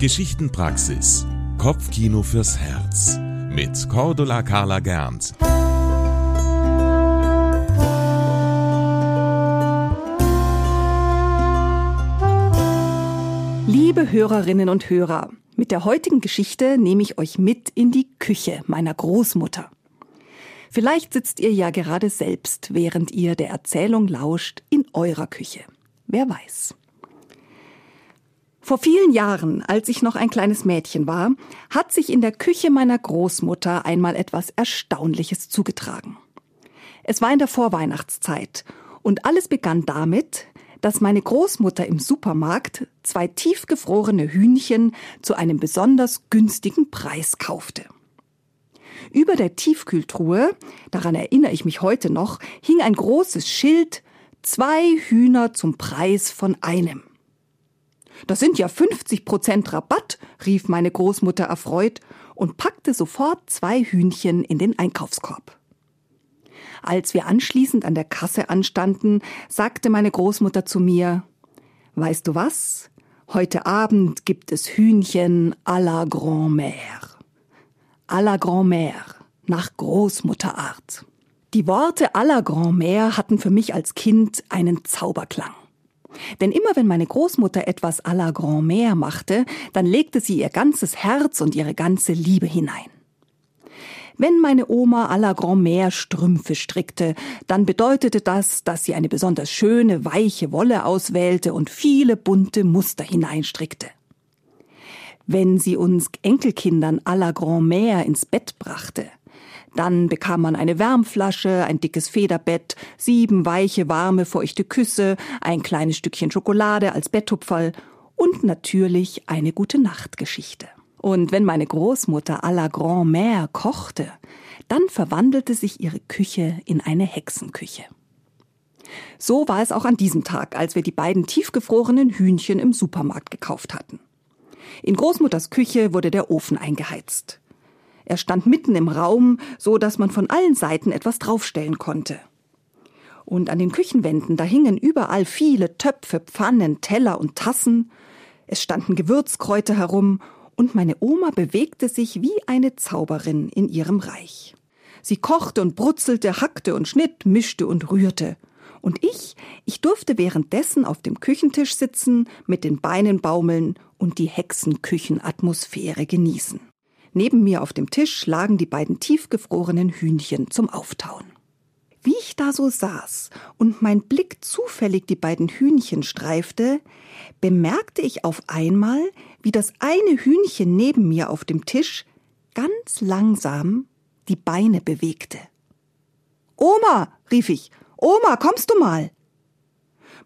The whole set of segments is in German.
Geschichtenpraxis. Kopfkino fürs Herz. Mit Cordula Carla Gernt. Liebe Hörerinnen und Hörer, mit der heutigen Geschichte nehme ich euch mit in die Küche meiner Großmutter. Vielleicht sitzt ihr ja gerade selbst, während ihr der Erzählung lauscht, in eurer Küche. Wer weiß. Vor vielen Jahren, als ich noch ein kleines Mädchen war, hat sich in der Küche meiner Großmutter einmal etwas Erstaunliches zugetragen. Es war in der Vorweihnachtszeit und alles begann damit, dass meine Großmutter im Supermarkt zwei tiefgefrorene Hühnchen zu einem besonders günstigen Preis kaufte. Über der Tiefkühltruhe, daran erinnere ich mich heute noch, hing ein großes Schild Zwei Hühner zum Preis von einem. Das sind ja 50 Prozent Rabatt, rief meine Großmutter erfreut und packte sofort zwei Hühnchen in den Einkaufskorb. Als wir anschließend an der Kasse anstanden, sagte meine Großmutter zu mir, Weißt du was? Heute Abend gibt es Hühnchen à la Grand-Mère. À la Grand-Mère, nach Großmutterart. Die Worte à la Grand-Mère hatten für mich als Kind einen Zauberklang. Denn immer wenn meine Großmutter etwas à la Grand-Mère machte, dann legte sie ihr ganzes Herz und ihre ganze Liebe hinein. Wenn meine Oma à la Grand-Mère Strümpfe strickte, dann bedeutete das, dass sie eine besonders schöne, weiche Wolle auswählte und viele bunte Muster hineinstrickte. Wenn sie uns Enkelkindern à la Grand-Mère ins Bett brachte, dann bekam man eine Wärmflasche, ein dickes Federbett, sieben weiche, warme, feuchte Küsse, ein kleines Stückchen Schokolade als Betttupferl und natürlich eine gute Nachtgeschichte. Und wenn meine Großmutter à la Grand-Mère kochte, dann verwandelte sich ihre Küche in eine Hexenküche. So war es auch an diesem Tag, als wir die beiden tiefgefrorenen Hühnchen im Supermarkt gekauft hatten. In Großmutters Küche wurde der Ofen eingeheizt. Er stand mitten im Raum, so dass man von allen Seiten etwas draufstellen konnte. Und an den Küchenwänden, da hingen überall viele Töpfe, Pfannen, Teller und Tassen. Es standen Gewürzkräuter herum und meine Oma bewegte sich wie eine Zauberin in ihrem Reich. Sie kochte und brutzelte, hackte und schnitt, mischte und rührte. Und ich, ich durfte währenddessen auf dem Küchentisch sitzen, mit den Beinen baumeln und die Hexenküchenatmosphäre genießen. Neben mir auf dem Tisch lagen die beiden tiefgefrorenen Hühnchen zum Auftauen. Wie ich da so saß und mein Blick zufällig die beiden Hühnchen streifte, bemerkte ich auf einmal, wie das eine Hühnchen neben mir auf dem Tisch ganz langsam die Beine bewegte. Oma, rief ich, Oma, kommst du mal?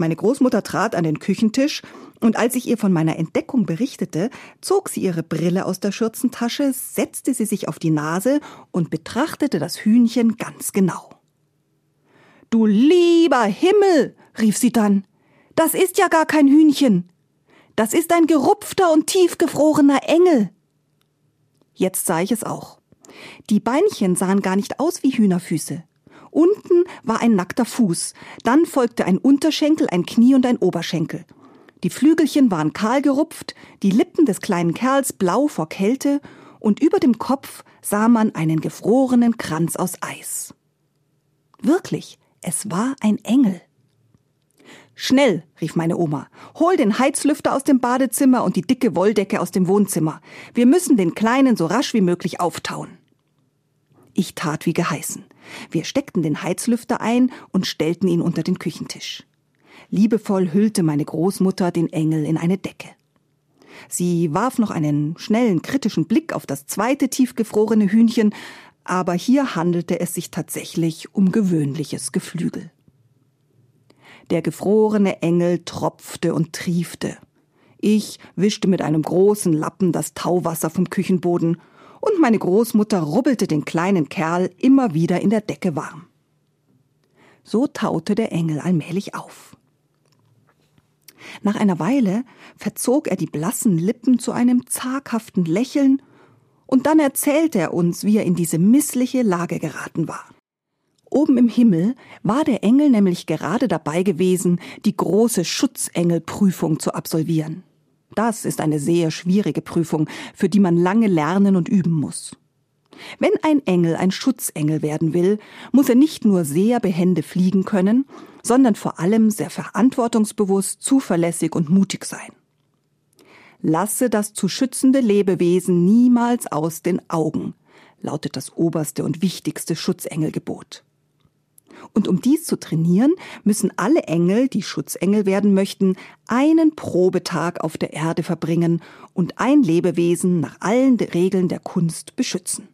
Meine Großmutter trat an den Küchentisch, und als ich ihr von meiner Entdeckung berichtete, zog sie ihre Brille aus der Schürzentasche, setzte sie sich auf die Nase und betrachtete das Hühnchen ganz genau. Du lieber Himmel, rief sie dann, das ist ja gar kein Hühnchen. Das ist ein gerupfter und tiefgefrorener Engel. Jetzt sah ich es auch. Die Beinchen sahen gar nicht aus wie Hühnerfüße. Unten war ein nackter Fuß, dann folgte ein Unterschenkel, ein Knie und ein Oberschenkel. Die Flügelchen waren kahl gerupft, die Lippen des kleinen Kerls blau vor Kälte, und über dem Kopf sah man einen gefrorenen Kranz aus Eis. Wirklich, es war ein Engel. Schnell, rief meine Oma, hol den Heizlüfter aus dem Badezimmer und die dicke Wolldecke aus dem Wohnzimmer. Wir müssen den Kleinen so rasch wie möglich auftauen. Ich tat wie geheißen. Wir steckten den Heizlüfter ein und stellten ihn unter den Küchentisch. Liebevoll hüllte meine Großmutter den Engel in eine Decke. Sie warf noch einen schnellen, kritischen Blick auf das zweite tiefgefrorene Hühnchen, aber hier handelte es sich tatsächlich um gewöhnliches Geflügel. Der gefrorene Engel tropfte und triefte. Ich wischte mit einem großen Lappen das Tauwasser vom Küchenboden und meine Großmutter rubbelte den kleinen Kerl immer wieder in der Decke warm. So taute der Engel allmählich auf. Nach einer Weile verzog er die blassen Lippen zu einem zaghaften Lächeln, und dann erzählte er uns, wie er in diese missliche Lage geraten war. Oben im Himmel war der Engel nämlich gerade dabei gewesen, die große Schutzengelprüfung zu absolvieren. Das ist eine sehr schwierige Prüfung, für die man lange lernen und üben muss. Wenn ein Engel ein Schutzengel werden will, muss er nicht nur sehr behende fliegen können, sondern vor allem sehr verantwortungsbewusst, zuverlässig und mutig sein. Lasse das zu schützende Lebewesen niemals aus den Augen, lautet das oberste und wichtigste Schutzengelgebot. Und um dies zu trainieren, müssen alle Engel, die Schutzengel werden möchten, einen Probetag auf der Erde verbringen und ein Lebewesen nach allen Regeln der Kunst beschützen.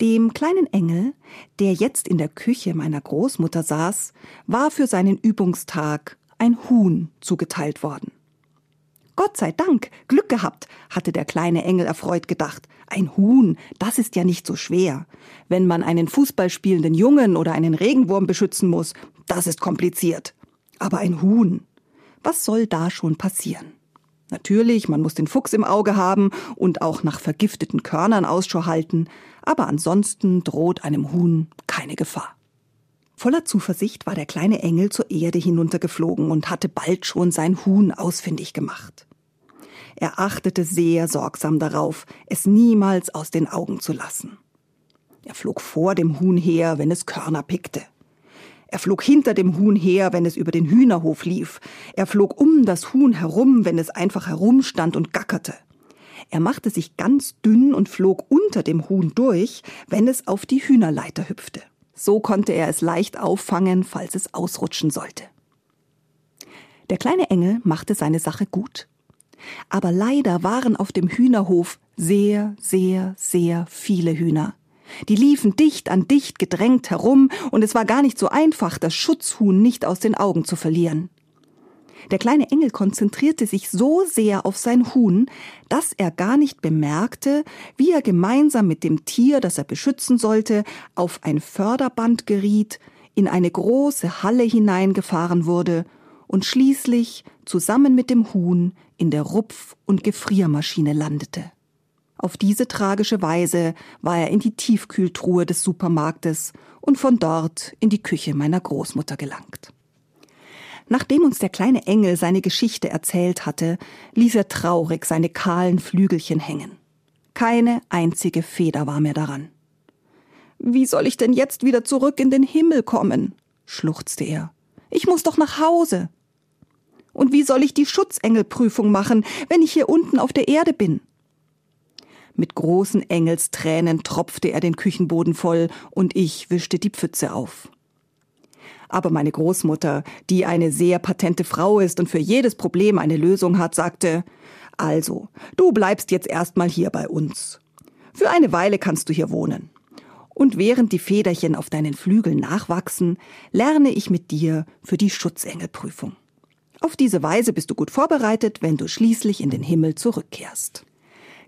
Dem kleinen Engel, der jetzt in der Küche meiner Großmutter saß, war für seinen Übungstag ein Huhn zugeteilt worden. Gott sei Dank, Glück gehabt, hatte der kleine Engel erfreut gedacht. Ein Huhn, das ist ja nicht so schwer. Wenn man einen Fußball spielenden Jungen oder einen Regenwurm beschützen muss, das ist kompliziert. Aber ein Huhn, was soll da schon passieren? Natürlich, man muss den Fuchs im Auge haben und auch nach vergifteten Körnern Ausschau halten, aber ansonsten droht einem Huhn keine Gefahr. Voller Zuversicht war der kleine Engel zur Erde hinuntergeflogen und hatte bald schon sein Huhn ausfindig gemacht. Er achtete sehr sorgsam darauf, es niemals aus den Augen zu lassen. Er flog vor dem Huhn her, wenn es Körner pickte. Er flog hinter dem Huhn her, wenn es über den Hühnerhof lief. Er flog um das Huhn herum, wenn es einfach herumstand und gackerte. Er machte sich ganz dünn und flog unter dem Huhn durch, wenn es auf die Hühnerleiter hüpfte. So konnte er es leicht auffangen, falls es ausrutschen sollte. Der kleine Engel machte seine Sache gut. Aber leider waren auf dem Hühnerhof sehr, sehr, sehr viele Hühner. Die liefen dicht an dicht gedrängt herum, und es war gar nicht so einfach, das Schutzhuhn nicht aus den Augen zu verlieren. Der kleine Engel konzentrierte sich so sehr auf sein Huhn, dass er gar nicht bemerkte, wie er gemeinsam mit dem Tier, das er beschützen sollte, auf ein Förderband geriet, in eine große Halle hineingefahren wurde und schließlich zusammen mit dem Huhn in der Rupf- und Gefriermaschine landete. Auf diese tragische Weise war er in die Tiefkühltruhe des Supermarktes und von dort in die Küche meiner Großmutter gelangt. Nachdem uns der kleine Engel seine Geschichte erzählt hatte, ließ er traurig seine kahlen Flügelchen hängen. Keine einzige Feder war mehr daran. Wie soll ich denn jetzt wieder zurück in den Himmel kommen? schluchzte er. Ich muss doch nach Hause. Und wie soll ich die Schutzengelprüfung machen, wenn ich hier unten auf der Erde bin? Mit großen Engelstränen tropfte er den Küchenboden voll und ich wischte die Pfütze auf. Aber meine Großmutter, die eine sehr patente Frau ist und für jedes Problem eine Lösung hat, sagte, also, du bleibst jetzt erstmal hier bei uns. Für eine Weile kannst du hier wohnen. Und während die Federchen auf deinen Flügeln nachwachsen, lerne ich mit dir für die Schutzengelprüfung. Auf diese Weise bist du gut vorbereitet, wenn du schließlich in den Himmel zurückkehrst.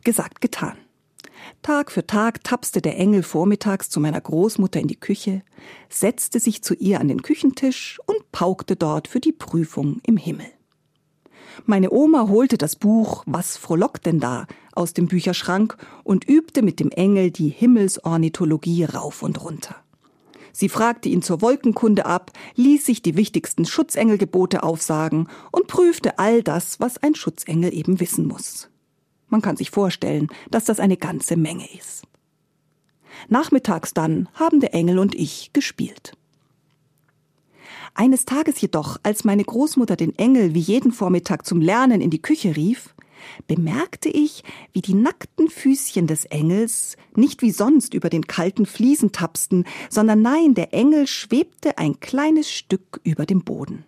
Gesagt, getan. Tag für Tag tapste der Engel vormittags zu meiner Großmutter in die Küche, setzte sich zu ihr an den Küchentisch und paukte dort für die Prüfung im Himmel. Meine Oma holte das Buch Was frohlockt denn da aus dem Bücherschrank und übte mit dem Engel die Himmelsornithologie rauf und runter. Sie fragte ihn zur Wolkenkunde ab, ließ sich die wichtigsten Schutzengelgebote aufsagen und prüfte all das, was ein Schutzengel eben wissen muss. Man kann sich vorstellen, dass das eine ganze Menge ist. Nachmittags dann haben der Engel und ich gespielt. Eines Tages jedoch, als meine Großmutter den Engel wie jeden Vormittag zum Lernen in die Küche rief, bemerkte ich, wie die nackten Füßchen des Engels nicht wie sonst über den kalten Fliesen tapsten, sondern nein, der Engel schwebte ein kleines Stück über dem Boden.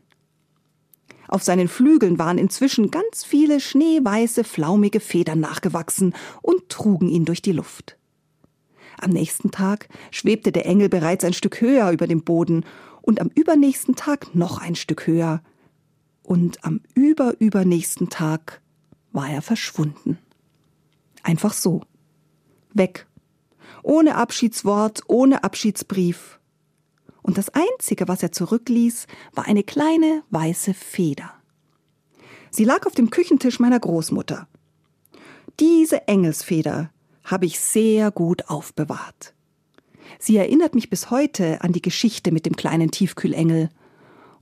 Auf seinen Flügeln waren inzwischen ganz viele schneeweiße, flaumige Federn nachgewachsen und trugen ihn durch die Luft. Am nächsten Tag schwebte der Engel bereits ein Stück höher über dem Boden und am übernächsten Tag noch ein Stück höher. Und am überübernächsten Tag war er verschwunden. Einfach so. Weg. Ohne Abschiedswort, ohne Abschiedsbrief. Und das Einzige, was er zurückließ, war eine kleine weiße Feder. Sie lag auf dem Küchentisch meiner Großmutter. Diese Engelsfeder habe ich sehr gut aufbewahrt. Sie erinnert mich bis heute an die Geschichte mit dem kleinen Tiefkühlengel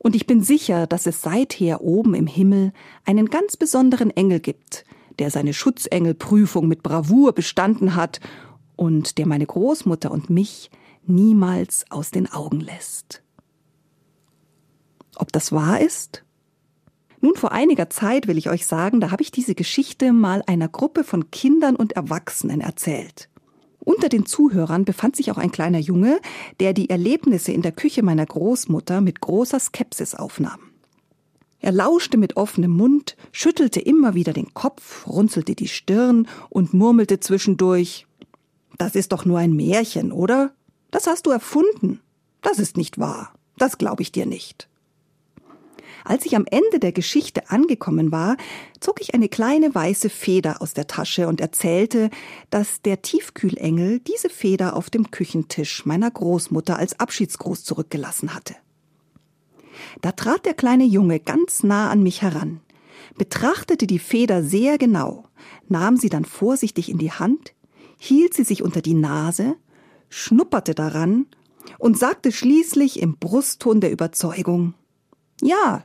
Und ich bin sicher, dass es seither oben im Himmel einen ganz besonderen Engel gibt, der seine Schutzengelprüfung mit Bravour bestanden hat und der meine Großmutter und mich niemals aus den Augen lässt. Ob das wahr ist? Nun, vor einiger Zeit will ich euch sagen, da habe ich diese Geschichte mal einer Gruppe von Kindern und Erwachsenen erzählt. Unter den Zuhörern befand sich auch ein kleiner Junge, der die Erlebnisse in der Küche meiner Großmutter mit großer Skepsis aufnahm. Er lauschte mit offenem Mund, schüttelte immer wieder den Kopf, runzelte die Stirn und murmelte zwischendurch Das ist doch nur ein Märchen, oder? Das hast du erfunden. Das ist nicht wahr. Das glaube ich dir nicht. Als ich am Ende der Geschichte angekommen war, zog ich eine kleine weiße Feder aus der Tasche und erzählte, dass der Tiefkühlengel diese Feder auf dem Küchentisch meiner Großmutter als Abschiedsgruß zurückgelassen hatte. Da trat der kleine Junge ganz nah an mich heran, betrachtete die Feder sehr genau, nahm sie dann vorsichtig in die Hand, hielt sie sich unter die Nase, schnupperte daran und sagte schließlich im Brustton der Überzeugung Ja,